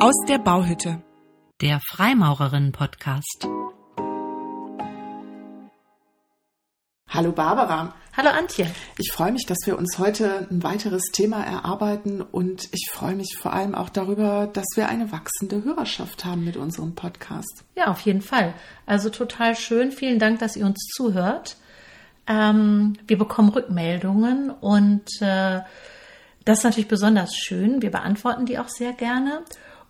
Aus der Bauhütte. Der Freimaurerinnen-Podcast. Hallo Barbara. Hallo Antje. Ich freue mich, dass wir uns heute ein weiteres Thema erarbeiten und ich freue mich vor allem auch darüber, dass wir eine wachsende Hörerschaft haben mit unserem Podcast. Ja, auf jeden Fall. Also total schön. Vielen Dank, dass ihr uns zuhört. Ähm, wir bekommen Rückmeldungen und äh, das ist natürlich besonders schön. Wir beantworten die auch sehr gerne.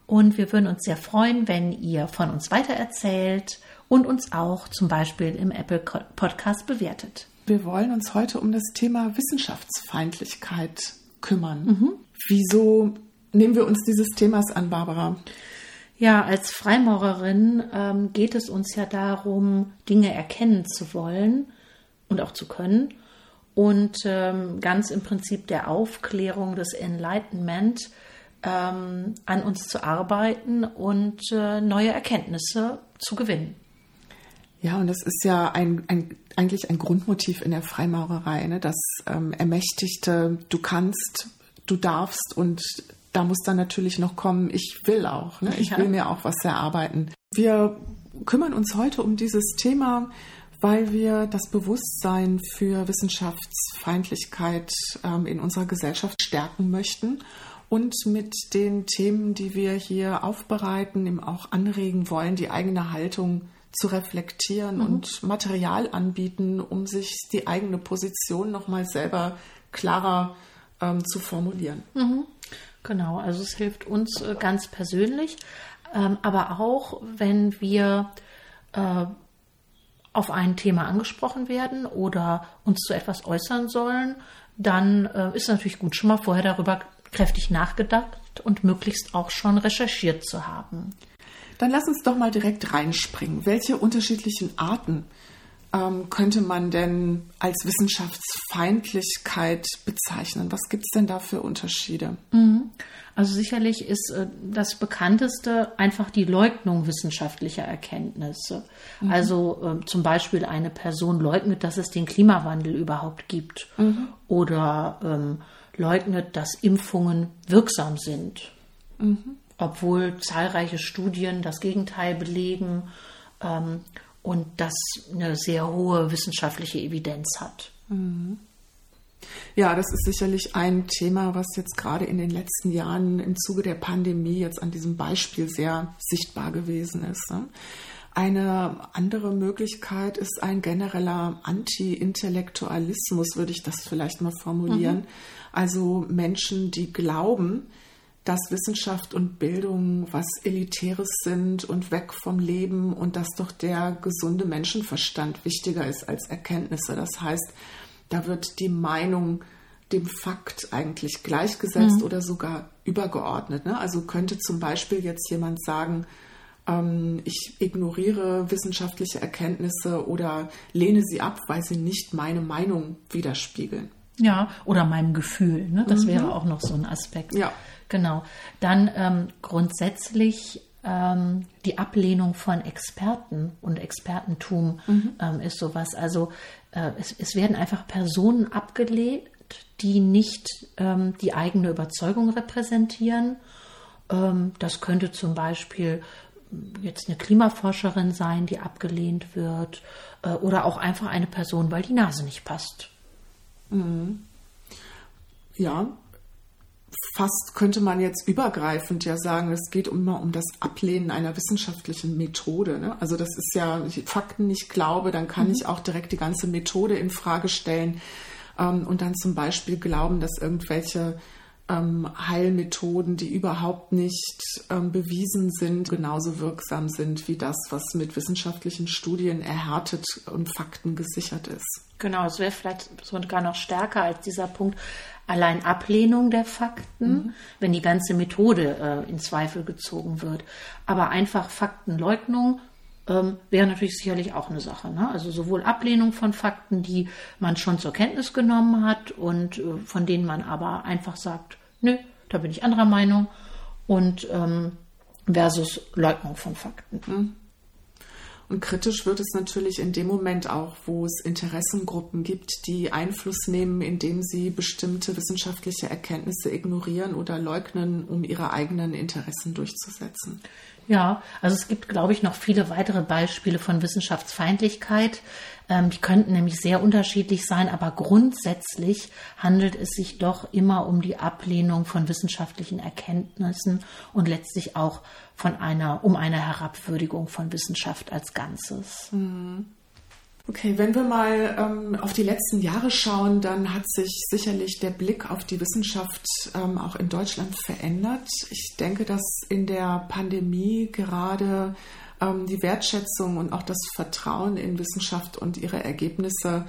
Und wir würden uns sehr freuen, wenn ihr von uns weitererzählt und uns auch zum Beispiel im Apple Podcast bewertet. Wir wollen uns heute um das Thema Wissenschaftsfeindlichkeit kümmern. Mhm. Wieso nehmen wir uns dieses Themas an, Barbara? Ja, als Freimaurerin ähm, geht es uns ja darum, Dinge erkennen zu wollen und auch zu können. Und ähm, ganz im Prinzip der Aufklärung des Enlightenment ähm, an uns zu arbeiten und äh, neue Erkenntnisse zu gewinnen. Ja, und das ist ja ein, ein, eigentlich ein Grundmotiv in der Freimaurerei, ne? das ähm, ermächtigte, du kannst, du darfst und da muss dann natürlich noch kommen, ich will auch, ne? ich ja. will mir auch was erarbeiten. Wir kümmern uns heute um dieses Thema, weil wir das Bewusstsein für Wissenschaftsfeindlichkeit ähm, in unserer Gesellschaft stärken möchten und mit den Themen, die wir hier aufbereiten, eben auch anregen wollen, die eigene Haltung zu reflektieren mhm. und Material anbieten, um sich die eigene Position nochmal selber klarer ähm, zu formulieren. Mhm. Genau, also es hilft uns äh, ganz persönlich, ähm, aber auch, wenn wir äh, auf ein Thema angesprochen werden oder uns zu etwas äußern sollen, dann äh, ist es natürlich gut, schon mal vorher darüber kräftig nachgedacht und möglichst auch schon recherchiert zu haben. Dann lass uns doch mal direkt reinspringen. Welche unterschiedlichen Arten ähm, könnte man denn als Wissenschaftsfeindlichkeit bezeichnen? Was gibt es denn da für Unterschiede? Mhm. Also sicherlich ist äh, das bekannteste einfach die Leugnung wissenschaftlicher Erkenntnisse. Mhm. Also äh, zum Beispiel eine Person leugnet, dass es den Klimawandel überhaupt gibt mhm. oder ähm, leugnet, dass Impfungen wirksam sind, mhm. obwohl zahlreiche Studien das Gegenteil belegen ähm, und das eine sehr hohe wissenschaftliche Evidenz hat. Mhm. Ja, das ist sicherlich ein Thema, was jetzt gerade in den letzten Jahren im Zuge der Pandemie jetzt an diesem Beispiel sehr sichtbar gewesen ist. Ne? Eine andere Möglichkeit ist ein genereller Anti-Intellektualismus, würde ich das vielleicht mal formulieren. Mhm. Also Menschen, die glauben, dass Wissenschaft und Bildung was Elitäres sind und weg vom Leben und dass doch der gesunde Menschenverstand wichtiger ist als Erkenntnisse. Das heißt, da wird die Meinung dem Fakt eigentlich gleichgesetzt mhm. oder sogar übergeordnet. Ne? Also könnte zum Beispiel jetzt jemand sagen, ähm, ich ignoriere wissenschaftliche Erkenntnisse oder lehne sie ab, weil sie nicht meine Meinung widerspiegeln. Ja, oder meinem Gefühl. Ne? Das mhm. wäre auch noch so ein Aspekt. Ja. Genau. Dann ähm, grundsätzlich ähm, die Ablehnung von Experten und Expertentum mhm. ähm, ist sowas. Also äh, es, es, werden einfach Personen abgelehnt, die nicht ähm, die eigene Überzeugung repräsentieren. Ähm, das könnte zum Beispiel jetzt eine Klimaforscherin sein, die abgelehnt wird, äh, oder auch einfach eine Person, weil die Nase nicht passt. Mhm. Ja, fast könnte man jetzt übergreifend ja sagen, es geht immer um das Ablehnen einer wissenschaftlichen Methode. Ne? Also das ist ja, wenn ich Fakten nicht glaube, dann kann mhm. ich auch direkt die ganze Methode in Frage stellen ähm, und dann zum Beispiel glauben, dass irgendwelche ähm, Heilmethoden, die überhaupt nicht ähm, bewiesen sind, genauso wirksam sind wie das, was mit wissenschaftlichen Studien erhärtet und Fakten gesichert ist. Genau, es wäre vielleicht sogar noch stärker als dieser Punkt allein Ablehnung der Fakten, mhm. wenn die ganze Methode äh, in Zweifel gezogen wird. Aber einfach Faktenleugnung ähm, wäre natürlich sicherlich auch eine Sache. Ne? Also sowohl Ablehnung von Fakten, die man schon zur Kenntnis genommen hat und äh, von denen man aber einfach sagt, nö, da bin ich anderer Meinung und ähm, versus Leugnung von Fakten. Mhm. Und kritisch wird es natürlich in dem Moment auch, wo es Interessengruppen gibt, die Einfluss nehmen, indem sie bestimmte wissenschaftliche Erkenntnisse ignorieren oder leugnen, um ihre eigenen Interessen durchzusetzen. Ja, also es gibt, glaube ich, noch viele weitere Beispiele von Wissenschaftsfeindlichkeit. Ähm, die könnten nämlich sehr unterschiedlich sein, aber grundsätzlich handelt es sich doch immer um die Ablehnung von wissenschaftlichen Erkenntnissen und letztlich auch von einer, um eine Herabwürdigung von Wissenschaft als Ganzes. Mhm. Okay, wenn wir mal ähm, auf die letzten Jahre schauen, dann hat sich sicherlich der Blick auf die Wissenschaft ähm, auch in Deutschland verändert. Ich denke, dass in der Pandemie gerade ähm, die Wertschätzung und auch das Vertrauen in Wissenschaft und ihre Ergebnisse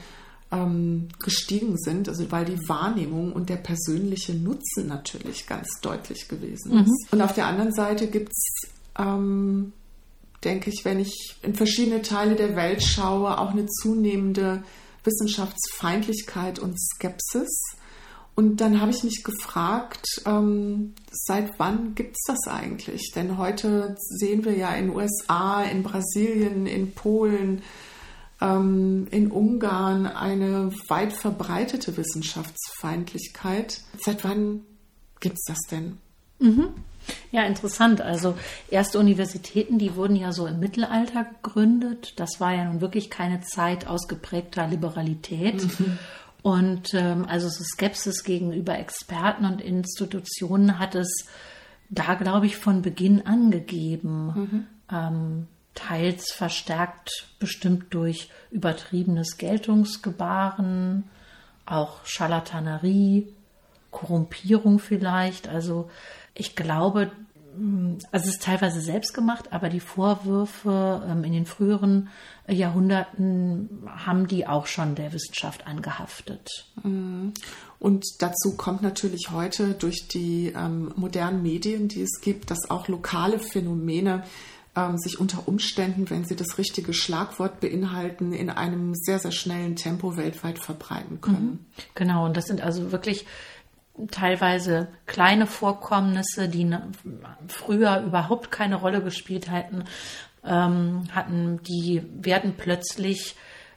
ähm, gestiegen sind, also weil die Wahrnehmung und der persönliche Nutzen natürlich ganz deutlich gewesen ist. Mhm. Und auf der anderen Seite gibt es ähm, denke ich, wenn ich in verschiedene Teile der Welt schaue, auch eine zunehmende Wissenschaftsfeindlichkeit und Skepsis. Und dann habe ich mich gefragt, ähm, seit wann gibt es das eigentlich? Denn heute sehen wir ja in USA, in Brasilien, in Polen, ähm, in Ungarn eine weit verbreitete Wissenschaftsfeindlichkeit. Seit wann gibt es das denn? Mhm. Ja, interessant. Also erste Universitäten, die wurden ja so im Mittelalter gegründet. Das war ja nun wirklich keine Zeit ausgeprägter Liberalität. Mhm. Und ähm, also so Skepsis gegenüber Experten und Institutionen hat es da, glaube ich, von Beginn an gegeben. Mhm. Ähm, teils verstärkt bestimmt durch übertriebenes Geltungsgebaren, auch Scharlatanerie, Korrumpierung vielleicht. Also ich glaube, also es ist teilweise selbst gemacht, aber die Vorwürfe ähm, in den früheren Jahrhunderten haben die auch schon der Wissenschaft angehaftet. Mm. Und dazu kommt natürlich heute durch die ähm, modernen Medien, die es gibt, dass auch lokale Phänomene ähm, sich unter Umständen, wenn sie das richtige Schlagwort beinhalten, in einem sehr, sehr schnellen Tempo weltweit verbreiten können. Mhm. Genau, und das sind also wirklich teilweise kleine Vorkommnisse, die früher überhaupt keine Rolle gespielt hatten, ähm, hatten, die werden plötzlich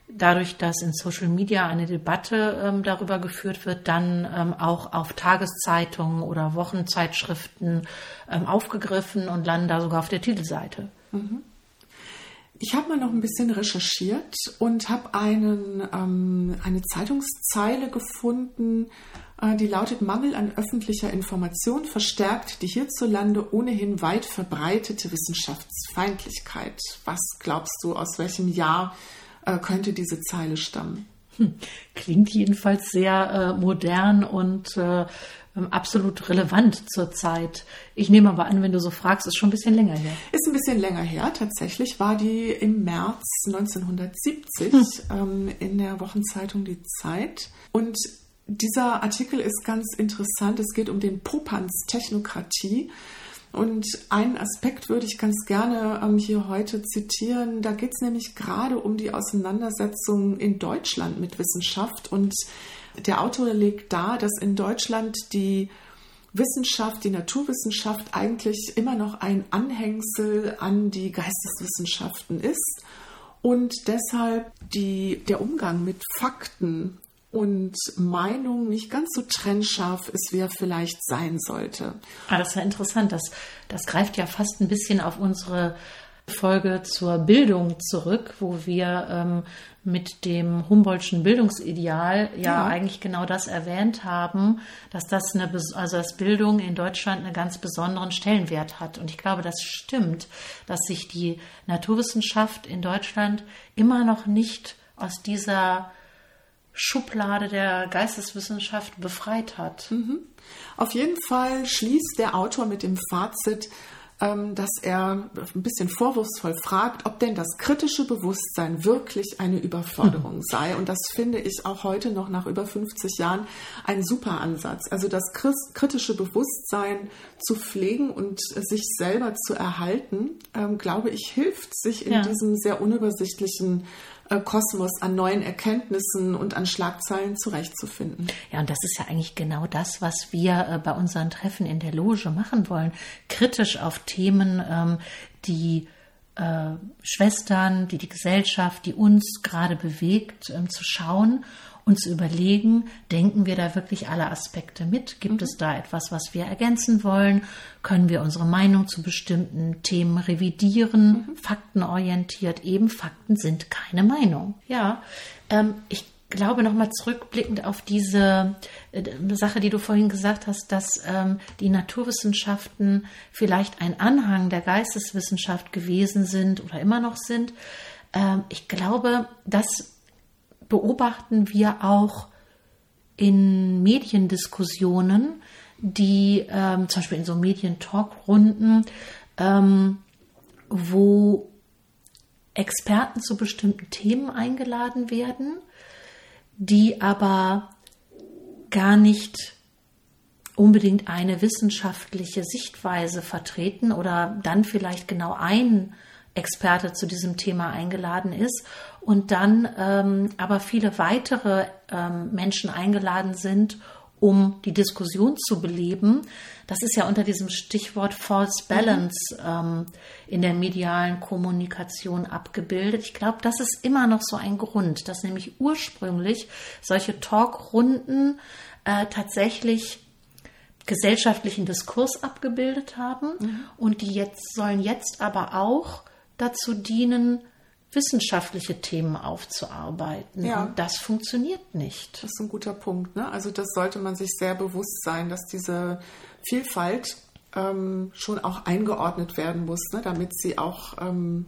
dadurch, dass in Social Media eine Debatte ähm, darüber geführt wird, dann ähm, auch auf Tageszeitungen oder Wochenzeitschriften ähm, aufgegriffen und landen da sogar auf der Titelseite. Mhm. Ich habe mal noch ein bisschen recherchiert und habe ähm, eine Zeitungszeile gefunden, äh, die lautet Mangel an öffentlicher Information verstärkt die hierzulande ohnehin weit verbreitete Wissenschaftsfeindlichkeit. Was glaubst du, aus welchem Jahr äh, könnte diese Zeile stammen? Hm. Klingt jedenfalls sehr äh, modern und äh, absolut relevant zurzeit. Ich nehme aber an, wenn du so fragst, ist schon ein bisschen länger her. Ist ein bisschen länger her. Tatsächlich war die im März 1970 hm. ähm, in der Wochenzeitung Die Zeit. Und dieser Artikel ist ganz interessant. Es geht um den Popanz Technokratie. Und einen Aspekt würde ich ganz gerne ähm, hier heute zitieren. Da geht es nämlich gerade um die Auseinandersetzung in Deutschland mit Wissenschaft. Und der Autor legt dar, dass in Deutschland die Wissenschaft, die Naturwissenschaft eigentlich immer noch ein Anhängsel an die Geisteswissenschaften ist und deshalb die, der Umgang mit Fakten und Meinung nicht ganz so trennscharf ist, wie er vielleicht sein sollte. Ah, das ist ja interessant. Das, das greift ja fast ein bisschen auf unsere Folge zur Bildung zurück, wo wir ähm, mit dem Humboldtschen Bildungsideal ja, ja, eigentlich genau das erwähnt haben, dass das eine, also dass Bildung in Deutschland einen ganz besonderen Stellenwert hat. Und ich glaube, das stimmt, dass sich die Naturwissenschaft in Deutschland immer noch nicht aus dieser Schublade der Geisteswissenschaft befreit hat. Mhm. Auf jeden Fall schließt der Autor mit dem Fazit, dass er ein bisschen vorwurfsvoll fragt, ob denn das kritische Bewusstsein wirklich eine Überforderung mhm. sei. Und das finde ich auch heute noch nach über 50 Jahren ein super Ansatz. Also das kritische Bewusstsein zu pflegen und sich selber zu erhalten, ähm, glaube ich, hilft sich in ja. diesem sehr unübersichtlichen Kosmos an neuen Erkenntnissen und an Schlagzeilen zurechtzufinden. Ja, und das ist ja eigentlich genau das, was wir äh, bei unseren Treffen in der Loge machen wollen. Kritisch auf Themen, ähm, die äh, Schwestern, die die Gesellschaft, die uns gerade bewegt, ähm, zu schauen und zu überlegen, denken wir da wirklich alle Aspekte mit? Gibt mhm. es da etwas, was wir ergänzen wollen? Können wir unsere Meinung zu bestimmten Themen revidieren? Mhm. Faktenorientiert, eben Fakten sind keine Meinung. Ja, ähm, ich glaube nochmal zurückblickend auf diese äh, Sache, die du vorhin gesagt hast, dass ähm, die Naturwissenschaften vielleicht ein Anhang der Geisteswissenschaft gewesen sind oder immer noch sind. Ähm, ich glaube, dass beobachten wir auch in Mediendiskussionen, die ähm, zum Beispiel in so Medientalkrunden, ähm, wo Experten zu bestimmten Themen eingeladen werden, die aber gar nicht unbedingt eine wissenschaftliche Sichtweise vertreten oder dann vielleicht genau ein Experte zu diesem Thema eingeladen ist und dann ähm, aber viele weitere ähm, Menschen eingeladen sind, um die Diskussion zu beleben. Das ist ja unter diesem Stichwort False Balance ähm, in der medialen Kommunikation abgebildet. Ich glaube, das ist immer noch so ein Grund, dass nämlich ursprünglich solche Talkrunden äh, tatsächlich gesellschaftlichen Diskurs abgebildet haben mhm. und die jetzt sollen jetzt aber auch dazu dienen, wissenschaftliche Themen aufzuarbeiten. Ja. Und das funktioniert nicht. Das ist ein guter Punkt. Ne? Also das sollte man sich sehr bewusst sein, dass diese Vielfalt ähm, schon auch eingeordnet werden muss, ne? damit sie auch ähm,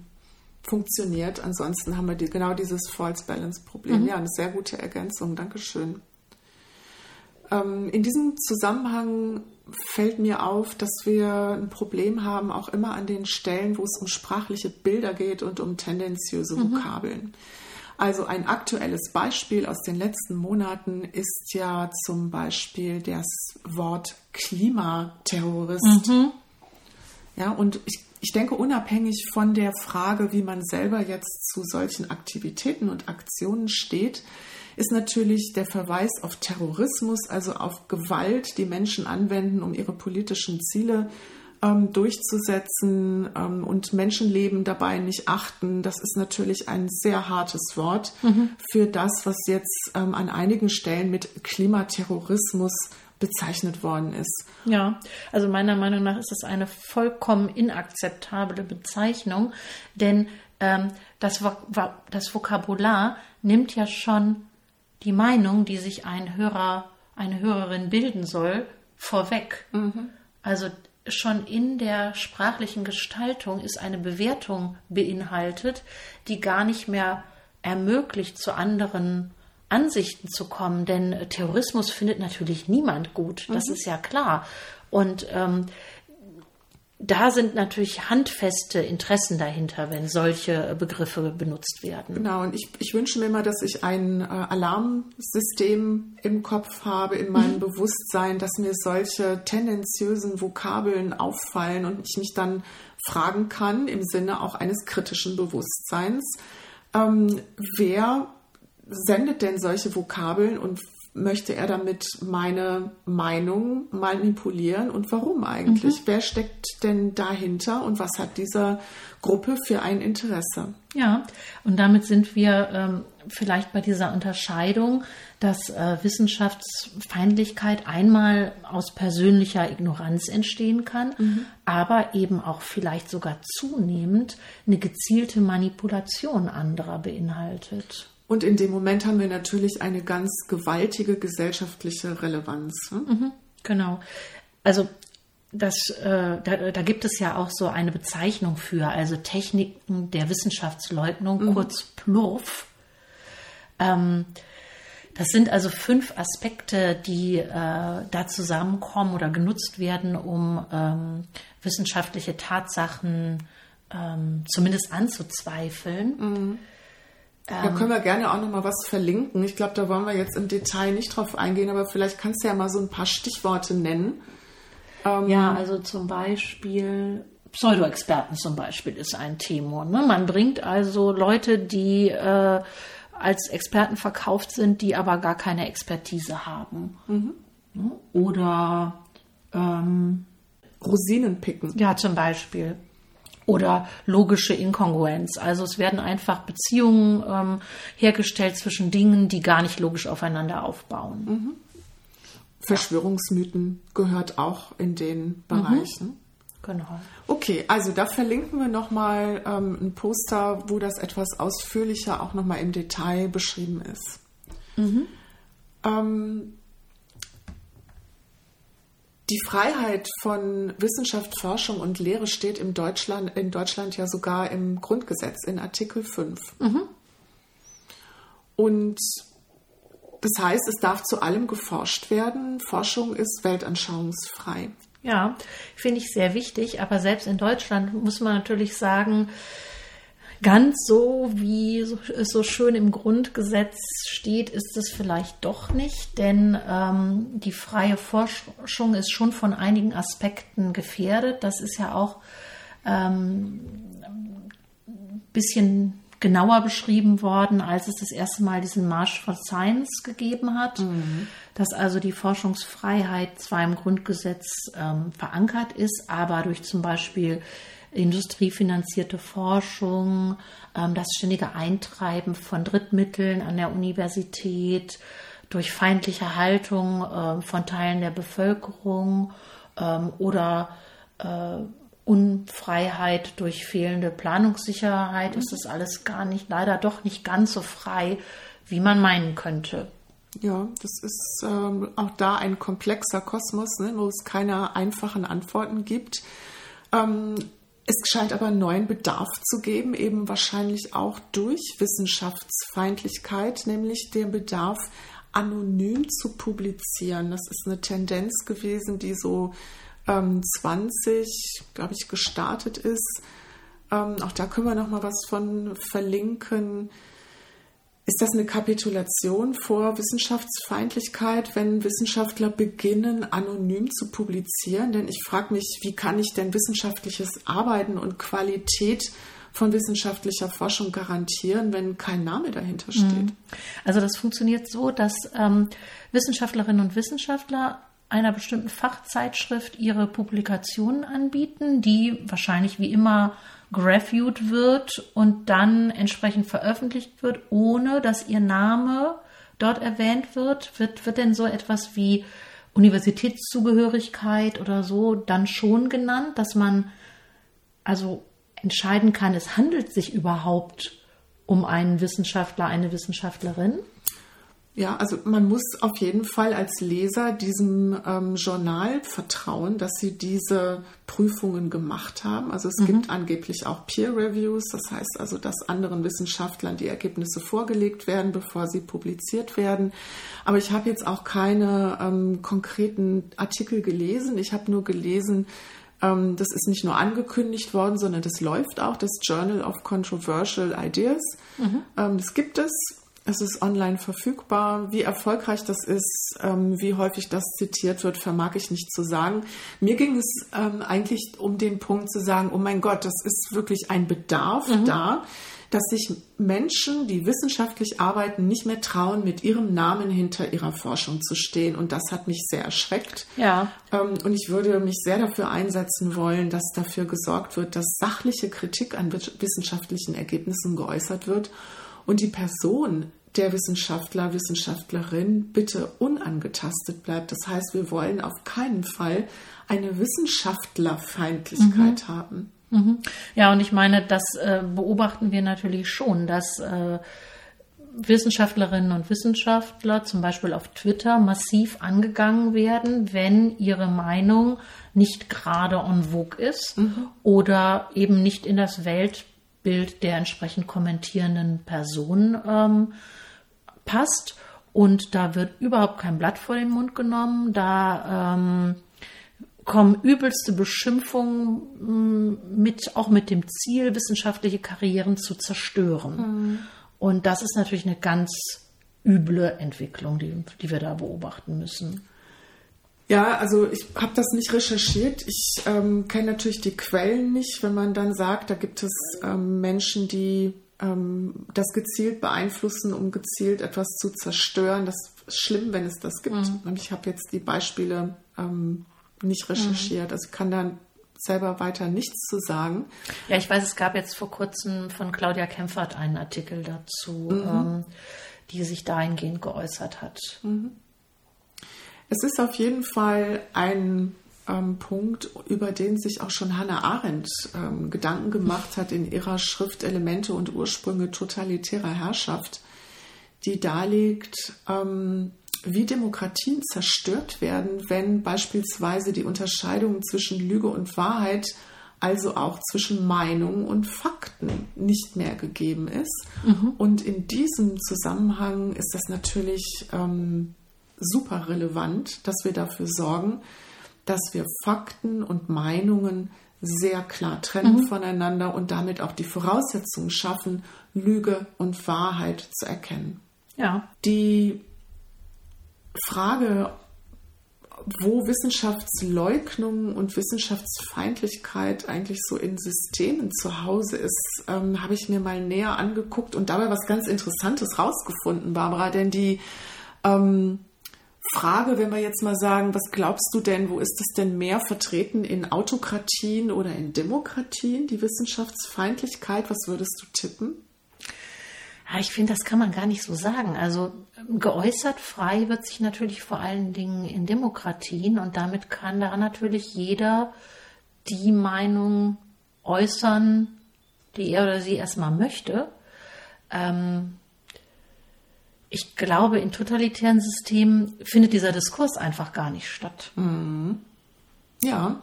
funktioniert. Ansonsten haben wir die, genau dieses False Balance Problem. Mhm. Ja, eine sehr gute Ergänzung. Dankeschön. Ähm, in diesem Zusammenhang fällt mir auf, dass wir ein Problem haben, auch immer an den Stellen, wo es um sprachliche Bilder geht und um tendenziöse mhm. Vokabeln. Also ein aktuelles Beispiel aus den letzten Monaten ist ja zum Beispiel das Wort Klimaterrorist. Mhm. Ja, und ich, ich denke, unabhängig von der Frage, wie man selber jetzt zu solchen Aktivitäten und Aktionen steht, ist natürlich der Verweis auf Terrorismus, also auf Gewalt, die Menschen anwenden, um ihre politischen Ziele ähm, durchzusetzen ähm, und Menschenleben dabei nicht achten. Das ist natürlich ein sehr hartes Wort mhm. für das, was jetzt ähm, an einigen Stellen mit Klimaterrorismus bezeichnet worden ist. Ja, also meiner Meinung nach ist das eine vollkommen inakzeptable Bezeichnung, denn ähm, das, das Vokabular nimmt ja schon die Meinung, die sich ein Hörer, eine Hörerin bilden soll, vorweg. Mhm. Also schon in der sprachlichen Gestaltung ist eine Bewertung beinhaltet, die gar nicht mehr ermöglicht, zu anderen Ansichten zu kommen. Denn Terrorismus findet natürlich niemand gut, das mhm. ist ja klar. Und ähm, da sind natürlich handfeste Interessen dahinter, wenn solche Begriffe benutzt werden. Genau, und ich, ich wünsche mir immer, dass ich ein äh, Alarmsystem im Kopf habe, in meinem mhm. Bewusstsein, dass mir solche tendenziösen Vokabeln auffallen und ich mich dann fragen kann, im Sinne auch eines kritischen Bewusstseins, ähm, wer sendet denn solche Vokabeln und möchte er damit meine Meinung manipulieren und warum eigentlich? Mhm. Wer steckt denn dahinter und was hat diese Gruppe für ein Interesse? Ja, und damit sind wir ähm, vielleicht bei dieser Unterscheidung, dass äh, Wissenschaftsfeindlichkeit einmal aus persönlicher Ignoranz entstehen kann, mhm. aber eben auch vielleicht sogar zunehmend eine gezielte Manipulation anderer beinhaltet. Und in dem Moment haben wir natürlich eine ganz gewaltige gesellschaftliche Relevanz. Ne? Mhm, genau. Also das, äh, da, da, gibt es ja auch so eine Bezeichnung für, also Techniken der Wissenschaftsleugnung, mhm. kurz PLURF. Ähm, das sind also fünf Aspekte, die äh, da zusammenkommen oder genutzt werden, um ähm, wissenschaftliche Tatsachen ähm, zumindest anzuzweifeln. Mhm. Da können wir gerne auch noch mal was verlinken. Ich glaube, da wollen wir jetzt im Detail nicht drauf eingehen, aber vielleicht kannst du ja mal so ein paar Stichworte nennen. Ähm ja, also zum Beispiel Pseudo-Experten zum Beispiel ist ein Thema. Ne? Man bringt also Leute, die äh, als Experten verkauft sind, die aber gar keine Expertise haben. Mhm. Ne? Oder ähm, Rosinen picken. Ja, zum Beispiel. Oder logische Inkongruenz. Also es werden einfach Beziehungen ähm, hergestellt zwischen Dingen, die gar nicht logisch aufeinander aufbauen. Mhm. Verschwörungsmythen gehört auch in den Bereichen. Mhm. Genau. Okay, also da verlinken wir nochmal ähm, ein Poster, wo das etwas ausführlicher auch nochmal im Detail beschrieben ist. Mhm. Ähm, die Freiheit von Wissenschaft, Forschung und Lehre steht in Deutschland, in Deutschland ja sogar im Grundgesetz in Artikel 5. Mhm. Und das heißt, es darf zu allem geforscht werden. Forschung ist weltanschauungsfrei. Ja, finde ich sehr wichtig. Aber selbst in Deutschland muss man natürlich sagen, ganz so, wie es so schön im Grundgesetz steht, ist es vielleicht doch nicht, denn ähm, die freie Forschung ist schon von einigen Aspekten gefährdet. Das ist ja auch ähm, ein bisschen genauer beschrieben worden, als es das erste Mal diesen March for Science gegeben hat, mhm. dass also die Forschungsfreiheit zwar im Grundgesetz ähm, verankert ist, aber durch zum Beispiel industriefinanzierte Forschung, ähm, das ständige Eintreiben von Drittmitteln an der Universität, durch feindliche Haltung äh, von Teilen der Bevölkerung ähm, oder äh, Unfreiheit durch fehlende Planungssicherheit ist das alles gar nicht, leider doch nicht ganz so frei, wie man meinen könnte. Ja, das ist ähm, auch da ein komplexer Kosmos, ne, wo es keine einfachen Antworten gibt. Ähm, es scheint aber einen neuen Bedarf zu geben, eben wahrscheinlich auch durch Wissenschaftsfeindlichkeit, nämlich den Bedarf, anonym zu publizieren. Das ist eine Tendenz gewesen, die so ähm, 20, glaube ich, gestartet ist. Ähm, auch da können wir noch mal was von verlinken. Ist das eine Kapitulation vor Wissenschaftsfeindlichkeit, wenn Wissenschaftler beginnen, anonym zu publizieren? Denn ich frage mich, wie kann ich denn wissenschaftliches Arbeiten und Qualität von wissenschaftlicher Forschung garantieren, wenn kein Name dahinter steht? Mhm. Also das funktioniert so, dass ähm, Wissenschaftlerinnen und Wissenschaftler einer bestimmten Fachzeitschrift ihre Publikationen anbieten, die wahrscheinlich wie immer gereviewt wird und dann entsprechend veröffentlicht wird, ohne dass ihr Name dort erwähnt wird? Wird, wird denn so etwas wie Universitätszugehörigkeit oder so dann schon genannt, dass man also entscheiden kann, es handelt sich überhaupt um einen Wissenschaftler, eine Wissenschaftlerin? Ja, also man muss auf jeden Fall als Leser diesem ähm, Journal vertrauen, dass sie diese Prüfungen gemacht haben. Also es mhm. gibt angeblich auch Peer Reviews, das heißt also, dass anderen Wissenschaftlern die Ergebnisse vorgelegt werden, bevor sie publiziert werden. Aber ich habe jetzt auch keine ähm, konkreten Artikel gelesen. Ich habe nur gelesen, ähm, das ist nicht nur angekündigt worden, sondern das läuft auch, das Journal of Controversial Ideas. Mhm. Ähm, das gibt es es ist online verfügbar. Wie erfolgreich das ist, ähm, wie häufig das zitiert wird, vermag ich nicht zu sagen. Mir ging es ähm, eigentlich um den Punkt zu sagen, oh mein Gott, das ist wirklich ein Bedarf mhm. da, dass sich Menschen, die wissenschaftlich arbeiten, nicht mehr trauen, mit ihrem Namen hinter ihrer Forschung zu stehen. Und das hat mich sehr erschreckt. Ja. Ähm, und ich würde mich sehr dafür einsetzen wollen, dass dafür gesorgt wird, dass sachliche Kritik an wissenschaftlichen Ergebnissen geäußert wird und die Person der Wissenschaftler, Wissenschaftlerin bitte unangetastet bleibt. Das heißt, wir wollen auf keinen Fall eine Wissenschaftlerfeindlichkeit mhm. haben. Mhm. Ja, und ich meine, das äh, beobachten wir natürlich schon, dass äh, Wissenschaftlerinnen und Wissenschaftler zum Beispiel auf Twitter massiv angegangen werden, wenn ihre Meinung nicht gerade en vogue ist mhm. oder eben nicht in das Welt Bild der entsprechend kommentierenden Person ähm, passt. Und da wird überhaupt kein Blatt vor den Mund genommen. Da ähm, kommen übelste Beschimpfungen mm, mit, auch mit dem Ziel, wissenschaftliche Karrieren zu zerstören. Mhm. Und das ist natürlich eine ganz üble Entwicklung, die, die wir da beobachten müssen. Ja, also ich habe das nicht recherchiert. Ich ähm, kenne natürlich die Quellen nicht, wenn man dann sagt, da gibt es ähm, Menschen, die ähm, das gezielt beeinflussen, um gezielt etwas zu zerstören. Das ist schlimm, wenn es das gibt. Mhm. Ich habe jetzt die Beispiele ähm, nicht recherchiert. Mhm. Also ich kann da selber weiter nichts zu sagen. Ja, ich weiß, es gab jetzt vor kurzem von Claudia Kempfert einen Artikel dazu, mhm. ähm, die sich dahingehend geäußert hat. Mhm. Es ist auf jeden Fall ein ähm, Punkt, über den sich auch schon Hannah Arendt ähm, Gedanken gemacht hat in ihrer Schrift Elemente und Ursprünge totalitärer Herrschaft, die darlegt, ähm, wie Demokratien zerstört werden, wenn beispielsweise die Unterscheidung zwischen Lüge und Wahrheit, also auch zwischen Meinung und Fakten, nicht mehr gegeben ist. Mhm. Und in diesem Zusammenhang ist das natürlich ähm, super relevant, dass wir dafür sorgen, dass wir Fakten und Meinungen sehr klar trennen mhm. voneinander und damit auch die Voraussetzungen schaffen, Lüge und Wahrheit zu erkennen. Ja. Die Frage, wo Wissenschaftsleugnung und Wissenschaftsfeindlichkeit eigentlich so in Systemen zu Hause ist, ähm, habe ich mir mal näher angeguckt und dabei was ganz Interessantes rausgefunden, Barbara. Denn die ähm, Frage, wenn wir jetzt mal sagen, was glaubst du denn, wo ist es denn mehr vertreten in Autokratien oder in Demokratien, die Wissenschaftsfeindlichkeit? Was würdest du tippen? Ja, ich finde, das kann man gar nicht so sagen. Also geäußert frei wird sich natürlich vor allen Dingen in Demokratien und damit kann da natürlich jeder die Meinung äußern, die er oder sie erstmal möchte. Ähm, ich glaube, in totalitären Systemen findet dieser Diskurs einfach gar nicht statt. Mhm. Ja,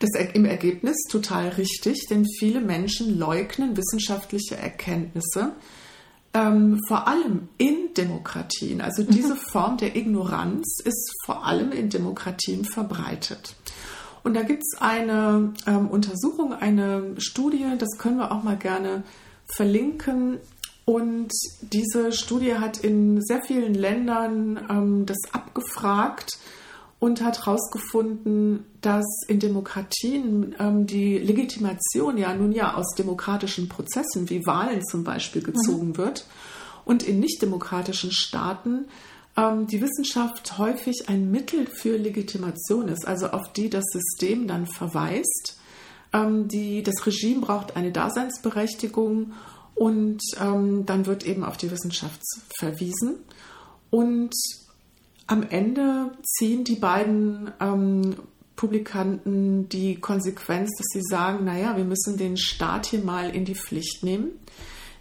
das im Ergebnis total richtig, denn viele Menschen leugnen wissenschaftliche Erkenntnisse, ähm, vor allem in Demokratien. Also diese Form der Ignoranz ist vor allem in Demokratien verbreitet. Und da gibt es eine ähm, Untersuchung, eine Studie, das können wir auch mal gerne verlinken, und diese Studie hat in sehr vielen Ländern ähm, das abgefragt und hat herausgefunden, dass in Demokratien ähm, die Legitimation ja nun ja aus demokratischen Prozessen wie Wahlen zum Beispiel gezogen mhm. wird und in nichtdemokratischen Staaten ähm, die Wissenschaft häufig ein Mittel für Legitimation ist, also auf die das System dann verweist. Ähm, die, das Regime braucht eine Daseinsberechtigung und ähm, dann wird eben auf die Wissenschaft verwiesen. Und am Ende ziehen die beiden ähm, Publikanten die Konsequenz, dass sie sagen, naja, wir müssen den Staat hier mal in die Pflicht nehmen,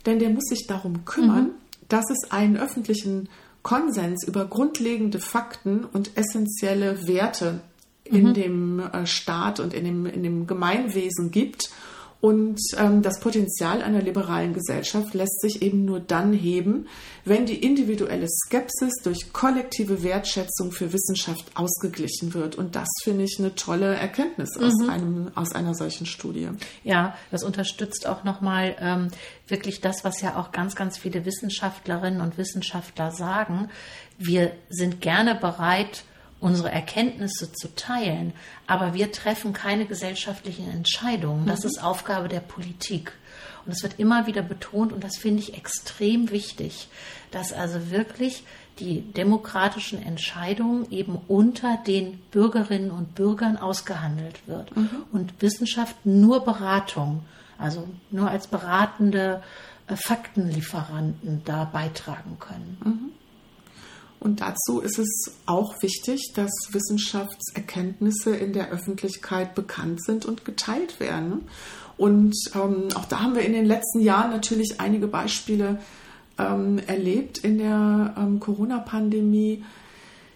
denn der muss sich darum kümmern, mhm. dass es einen öffentlichen Konsens über grundlegende Fakten und essentielle Werte mhm. in dem äh, Staat und in dem, in dem Gemeinwesen gibt und ähm, das Potenzial einer liberalen Gesellschaft lässt sich eben nur dann heben, wenn die individuelle Skepsis durch kollektive Wertschätzung für Wissenschaft ausgeglichen wird. Und das finde ich eine tolle Erkenntnis aus, mhm. einem, aus einer solchen Studie. Ja, das unterstützt auch nochmal ähm, wirklich das, was ja auch ganz, ganz viele Wissenschaftlerinnen und Wissenschaftler sagen. Wir sind gerne bereit, unsere Erkenntnisse zu teilen, aber wir treffen keine gesellschaftlichen Entscheidungen. Das mhm. ist Aufgabe der Politik. Und es wird immer wieder betont, und das finde ich extrem wichtig, dass also wirklich die demokratischen Entscheidungen eben unter den Bürgerinnen und Bürgern ausgehandelt wird. Mhm. Und Wissenschaft nur Beratung, also nur als beratende äh, Faktenlieferanten da beitragen können. Mhm. Und dazu ist es auch wichtig, dass Wissenschaftserkenntnisse in der Öffentlichkeit bekannt sind und geteilt werden. Und ähm, auch da haben wir in den letzten Jahren natürlich einige Beispiele ähm, erlebt in der ähm, Corona-Pandemie.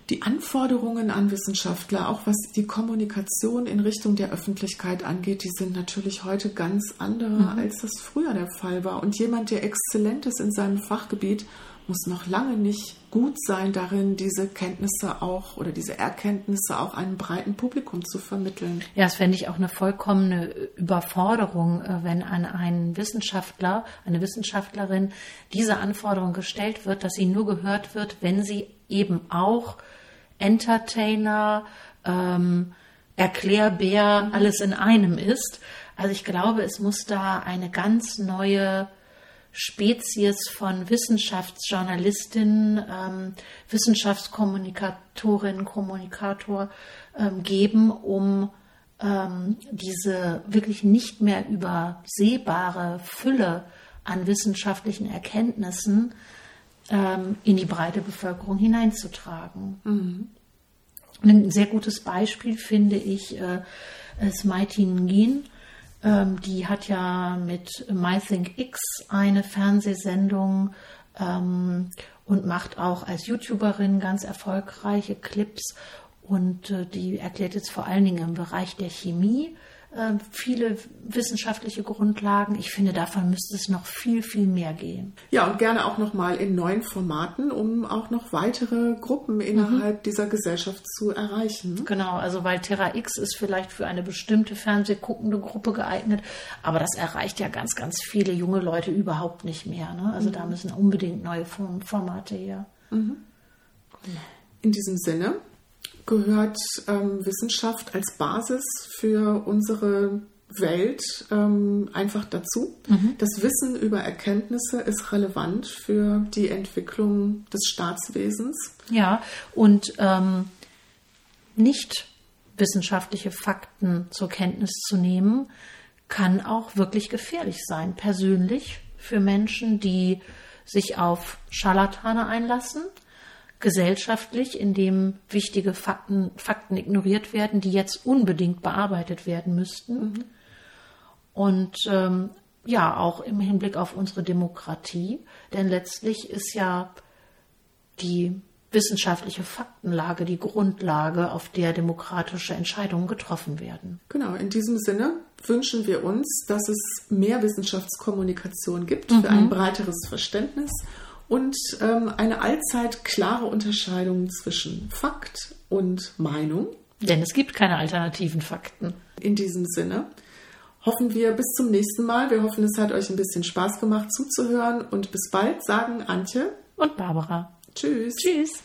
Die Anforderungen an Wissenschaftler, auch was die Kommunikation in Richtung der Öffentlichkeit angeht, die sind natürlich heute ganz andere, mhm. als das früher der Fall war. Und jemand, der exzellent ist in seinem Fachgebiet, muss noch lange nicht gut sein darin, diese Kenntnisse auch oder diese Erkenntnisse auch einem breiten Publikum zu vermitteln. Ja, das fände ich auch eine vollkommene Überforderung, äh, wenn an einen Wissenschaftler, eine Wissenschaftlerin diese Anforderung gestellt wird, dass sie nur gehört wird, wenn sie eben auch Entertainer, ähm, Erklärbär, alles in einem ist. Also ich glaube, es muss da eine ganz neue Spezies von Wissenschaftsjournalistinnen, ähm, Wissenschaftskommunikatorinnen, Kommunikator ähm, geben, um ähm, diese wirklich nicht mehr übersehbare Fülle an wissenschaftlichen Erkenntnissen ähm, in die breite Bevölkerung hineinzutragen. Mhm. Ein sehr gutes Beispiel finde ich äh, ist Maitin Nguyen. Ähm, die hat ja mit MyThinkX eine Fernsehsendung ähm, und macht auch als YouTuberin ganz erfolgreiche Clips. Und äh, die erklärt jetzt vor allen Dingen im Bereich der Chemie viele wissenschaftliche Grundlagen. Ich finde, davon müsste es noch viel, viel mehr gehen. Ja, und gerne auch nochmal in neuen Formaten, um auch noch weitere Gruppen innerhalb mhm. dieser Gesellschaft zu erreichen. Genau, also weil Terra X ist vielleicht für eine bestimmte fernsehguckende Gruppe geeignet, aber das erreicht ja ganz, ganz viele junge Leute überhaupt nicht mehr. Ne? Also mhm. da müssen unbedingt neue Formate her. Mhm. In diesem Sinne gehört ähm, Wissenschaft als Basis für unsere Welt ähm, einfach dazu. Mhm. Das Wissen über Erkenntnisse ist relevant für die Entwicklung des Staatswesens. Ja, und ähm, nicht wissenschaftliche Fakten zur Kenntnis zu nehmen, kann auch wirklich gefährlich sein, persönlich für Menschen, die sich auf Scharlatane einlassen, gesellschaftlich, in dem wichtige Fakten, Fakten ignoriert werden, die jetzt unbedingt bearbeitet werden müssten. Mhm. Und ähm, ja, auch im Hinblick auf unsere Demokratie, denn letztlich ist ja die wissenschaftliche Faktenlage die Grundlage, auf der demokratische Entscheidungen getroffen werden. Genau, in diesem Sinne wünschen wir uns, dass es mehr Wissenschaftskommunikation gibt mhm. für ein breiteres Verständnis und ähm, eine allzeit klare Unterscheidung zwischen Fakt und Meinung. Denn es gibt keine alternativen Fakten. In diesem Sinne hoffen wir bis zum nächsten Mal. Wir hoffen, es hat euch ein bisschen Spaß gemacht zuzuhören und bis bald sagen Antje und Barbara. Tschüss. Tschüss.